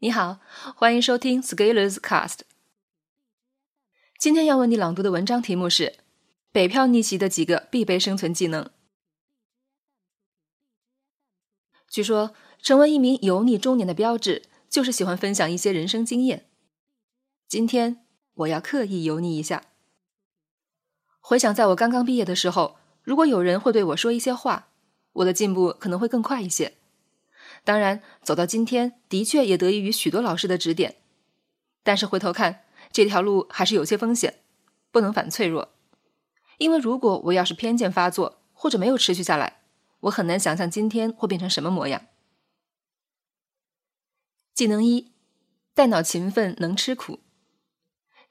你好，欢迎收听 Scalers Cast。今天要为你朗读的文章题目是《北漂逆袭的几个必备生存技能》。据说，成为一名油腻中年的标志，就是喜欢分享一些人生经验。今天我要刻意油腻一下。回想在我刚刚毕业的时候，如果有人会对我说一些话，我的进步可能会更快一些。当然，走到今天的确也得益于许多老师的指点，但是回头看这条路还是有些风险，不能反脆弱。因为如果我要是偏见发作或者没有持续下来，我很难想象今天会变成什么模样。技能一：带脑勤奋，能吃苦。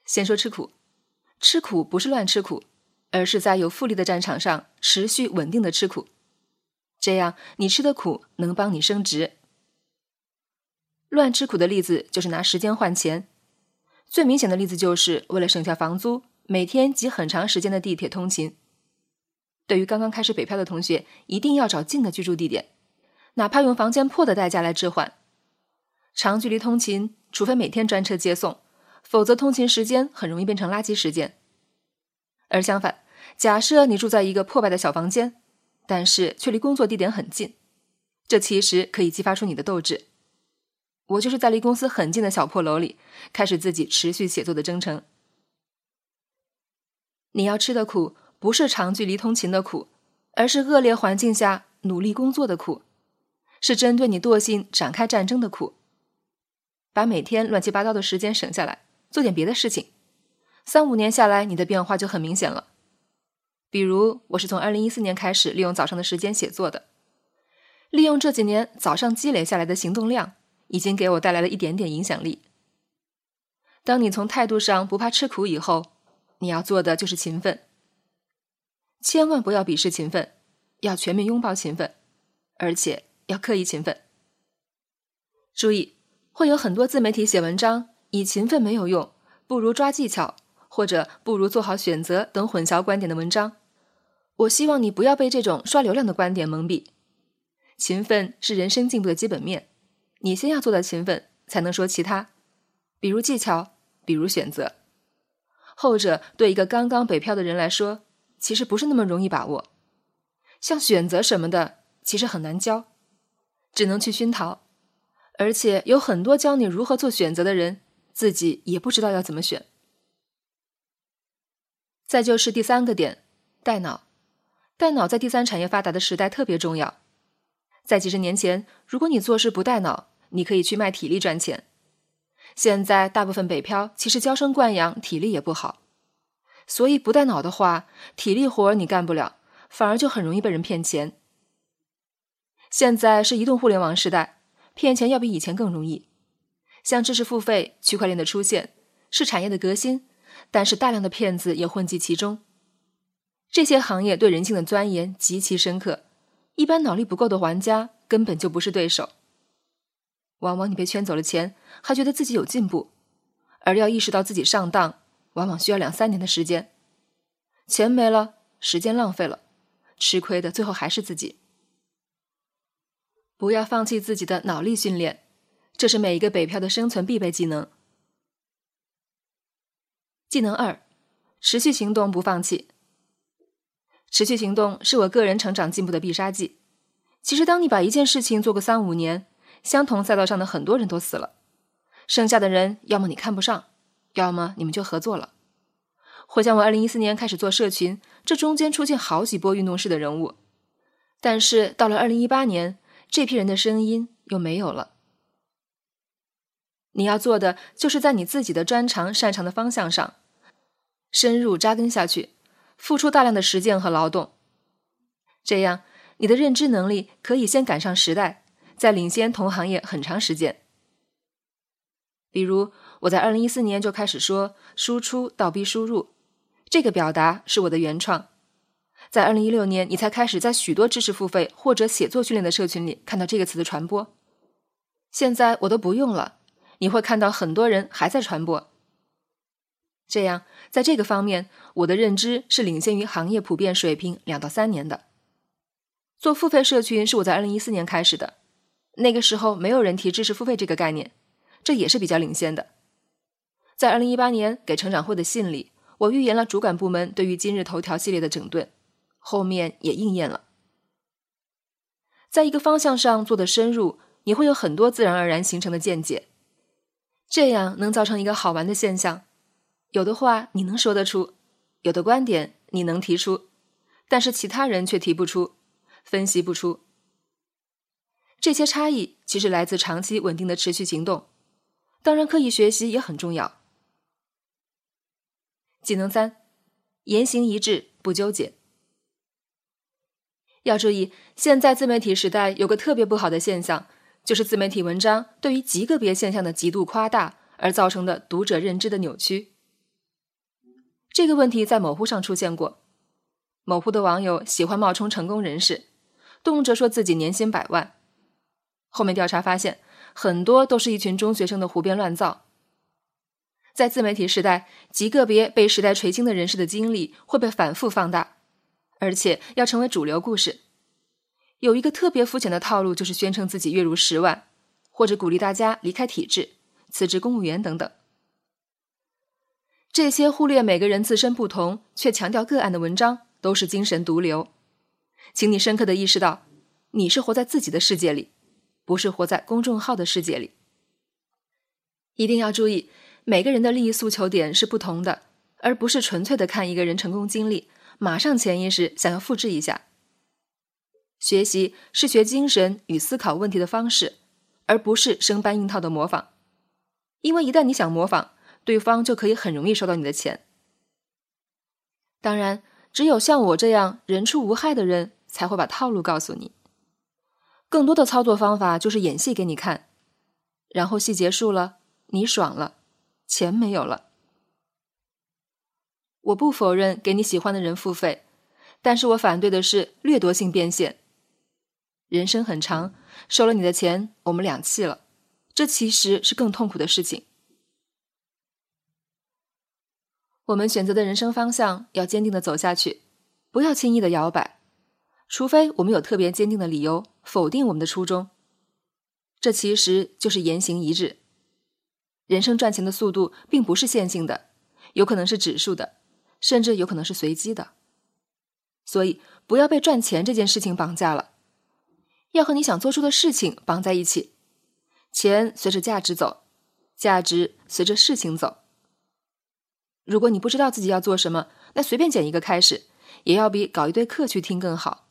先说吃苦，吃苦不是乱吃苦，而是在有复利的战场上持续稳定的吃苦。这样，你吃的苦能帮你升职。乱吃苦的例子就是拿时间换钱，最明显的例子就是为了省下房租，每天挤很长时间的地铁通勤。对于刚刚开始北漂的同学，一定要找近的居住地点，哪怕用房间破的代价来置换。长距离通勤，除非每天专车接送，否则通勤时间很容易变成垃圾时间。而相反，假设你住在一个破败的小房间。但是却离工作地点很近，这其实可以激发出你的斗志。我就是在离公司很近的小破楼里，开始自己持续写作的征程。你要吃的苦，不是长距离通勤的苦，而是恶劣环境下努力工作的苦，是针对你惰性展开战争的苦。把每天乱七八糟的时间省下来，做点别的事情，三五年下来，你的变化就很明显了。比如，我是从二零一四年开始利用早上的时间写作的，利用这几年早上积累下来的行动量，已经给我带来了一点点影响力。当你从态度上不怕吃苦以后，你要做的就是勤奋，千万不要鄙视勤奋，要全面拥抱勤奋，而且要刻意勤奋。注意，会有很多自媒体写文章，以勤奋没有用，不如抓技巧，或者不如做好选择等混淆观点的文章。我希望你不要被这种刷流量的观点蒙蔽。勤奋是人生进步的基本面，你先要做到勤奋，才能说其他，比如技巧，比如选择。后者对一个刚刚北漂的人来说，其实不是那么容易把握。像选择什么的，其实很难教，只能去熏陶。而且有很多教你如何做选择的人，自己也不知道要怎么选。再就是第三个点，带脑。带脑在第三产业发达的时代特别重要。在几十年前，如果你做事不带脑，你可以去卖体力赚钱。现在大部分北漂其实娇生惯养，体力也不好，所以不带脑的话，体力活你干不了，反而就很容易被人骗钱。现在是移动互联网时代，骗钱要比以前更容易。像知识付费、区块链的出现，是产业的革新，但是大量的骗子也混迹其中。这些行业对人性的钻研极其深刻，一般脑力不够的玩家根本就不是对手。往往你被圈走了钱，还觉得自己有进步，而要意识到自己上当，往往需要两三年的时间。钱没了，时间浪费了，吃亏的最后还是自己。不要放弃自己的脑力训练，这是每一个北漂的生存必备技能。技能二：持续行动，不放弃。持续行动是我个人成长进步的必杀技。其实，当你把一件事情做个三五年，相同赛道上的很多人都死了，剩下的人要么你看不上，要么你们就合作了。回想我二零一四年开始做社群，这中间出现好几波运动式的人物，但是到了二零一八年，这批人的声音又没有了。你要做的就是在你自己的专长、擅长的方向上深入扎根下去。付出大量的实践和劳动，这样你的认知能力可以先赶上时代，再领先同行业很长时间。比如，我在二零一四年就开始说“输出倒逼输入”，这个表达是我的原创。在二零一六年，你才开始在许多知识付费或者写作训练的社群里看到这个词的传播。现在我都不用了，你会看到很多人还在传播。这样，在这个方面，我的认知是领先于行业普遍水平两到三年的。做付费社群是我在二零一四年开始的，那个时候没有人提知识付费这个概念，这也是比较领先的。在二零一八年给成长会的信里，我预言了主管部门对于今日头条系列的整顿，后面也应验了。在一个方向上做的深入，你会有很多自然而然形成的见解，这样能造成一个好玩的现象：有的话你能说得出，有的观点你能提出，但是其他人却提不出，分析不出。这些差异其实来自长期稳定的持续行动，当然刻意学习也很重要。技能三：言行一致，不纠结。要注意，现在自媒体时代有个特别不好的现象，就是自媒体文章对于极个别现象的极度夸大而造成的读者认知的扭曲。这个问题在某乎上出现过，某乎的网友喜欢冒充成功人士，动辄说自己年薪百万。后面调查发现，很多都是一群中学生的胡编乱造。在自媒体时代，极个别被时代垂青的人士的经历会被反复放大，而且要成为主流故事。有一个特别肤浅的套路，就是宣称自己月入十万，或者鼓励大家离开体制、辞职公务员等等。这些忽略每个人自身不同，却强调个案的文章，都是精神毒瘤。请你深刻的意识到，你是活在自己的世界里。不是活在公众号的世界里，一定要注意，每个人的利益诉求点是不同的，而不是纯粹的看一个人成功经历，马上潜意识想要复制一下。学习是学精神与思考问题的方式，而不是生搬硬套的模仿。因为一旦你想模仿，对方就可以很容易收到你的钱。当然，只有像我这样人畜无害的人，才会把套路告诉你。更多的操作方法就是演戏给你看，然后戏结束了，你爽了，钱没有了。我不否认给你喜欢的人付费，但是我反对的是掠夺性变现。人生很长，收了你的钱，我们两气了，这其实是更痛苦的事情。我们选择的人生方向要坚定的走下去，不要轻易的摇摆。除非我们有特别坚定的理由否定我们的初衷，这其实就是言行一致。人生赚钱的速度并不是线性的，有可能是指数的，甚至有可能是随机的。所以不要被赚钱这件事情绑架了，要和你想做出的事情绑在一起。钱随着价值走，价值随着事情走。如果你不知道自己要做什么，那随便捡一个开始，也要比搞一堆课去听更好。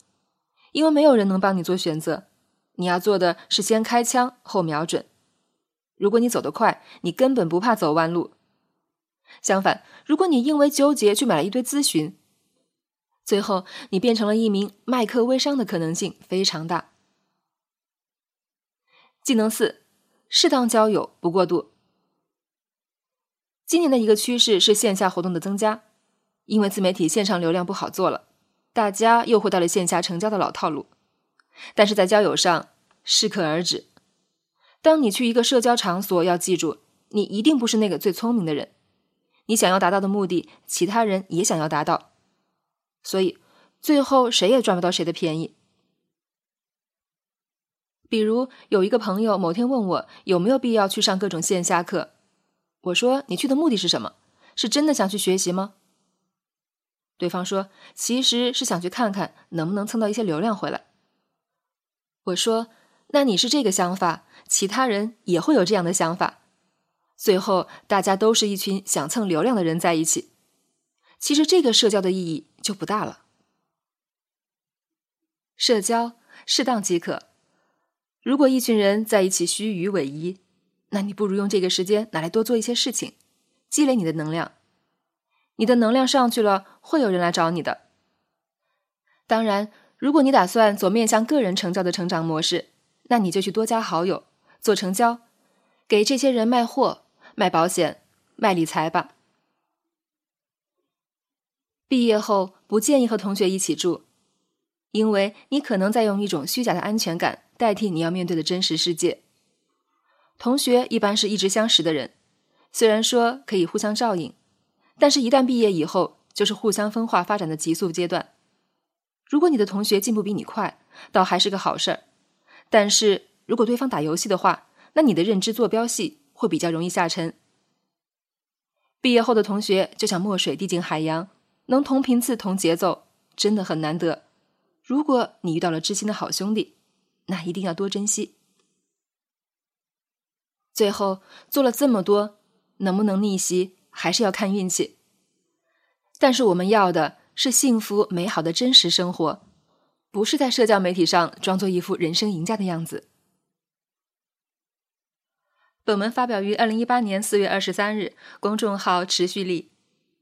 因为没有人能帮你做选择，你要做的是先开枪后瞄准。如果你走得快，你根本不怕走弯路。相反，如果你因为纠结去买了一堆咨询，最后你变成了一名卖课微商的可能性非常大。技能四：适当交友不过度。今年的一个趋势是线下活动的增加，因为自媒体线上流量不好做了。大家又回到了线下成交的老套路，但是在交友上适可而止。当你去一个社交场所，要记住，你一定不是那个最聪明的人。你想要达到的目的，其他人也想要达到，所以最后谁也赚不到谁的便宜。比如有一个朋友某天问我有没有必要去上各种线下课，我说你去的目的是什么？是真的想去学习吗？对方说：“其实是想去看看能不能蹭到一些流量回来。”我说：“那你是这个想法，其他人也会有这样的想法，最后大家都是一群想蹭流量的人在一起。其实这个社交的意义就不大了。社交适当即可。如果一群人在一起虚与委蛇，那你不如用这个时间拿来多做一些事情，积累你的能量。”你的能量上去了，会有人来找你的。当然，如果你打算走面向个人成交的成长模式，那你就去多加好友，做成交，给这些人卖货、卖保险、卖理财吧。毕业后不建议和同学一起住，因为你可能在用一种虚假的安全感代替你要面对的真实世界。同学一般是一直相识的人，虽然说可以互相照应。但是，一旦毕业以后，就是互相分化发展的急速阶段。如果你的同学进步比你快，倒还是个好事儿；但是如果对方打游戏的话，那你的认知坐标系会比较容易下沉。毕业后的同学就像墨水滴进海洋，能同频次、同节奏，真的很难得。如果你遇到了知心的好兄弟，那一定要多珍惜。最后做了这么多，能不能逆袭，还是要看运气。但是我们要的是幸福美好的真实生活，不是在社交媒体上装作一副人生赢家的样子。本文发表于二零一八年四月二十三日，公众号持续力。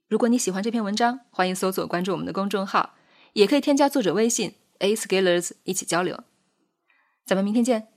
如果你喜欢这篇文章，欢迎搜索关注我们的公众号，也可以添加作者微信 a scalers 一起交流。咱们明天见。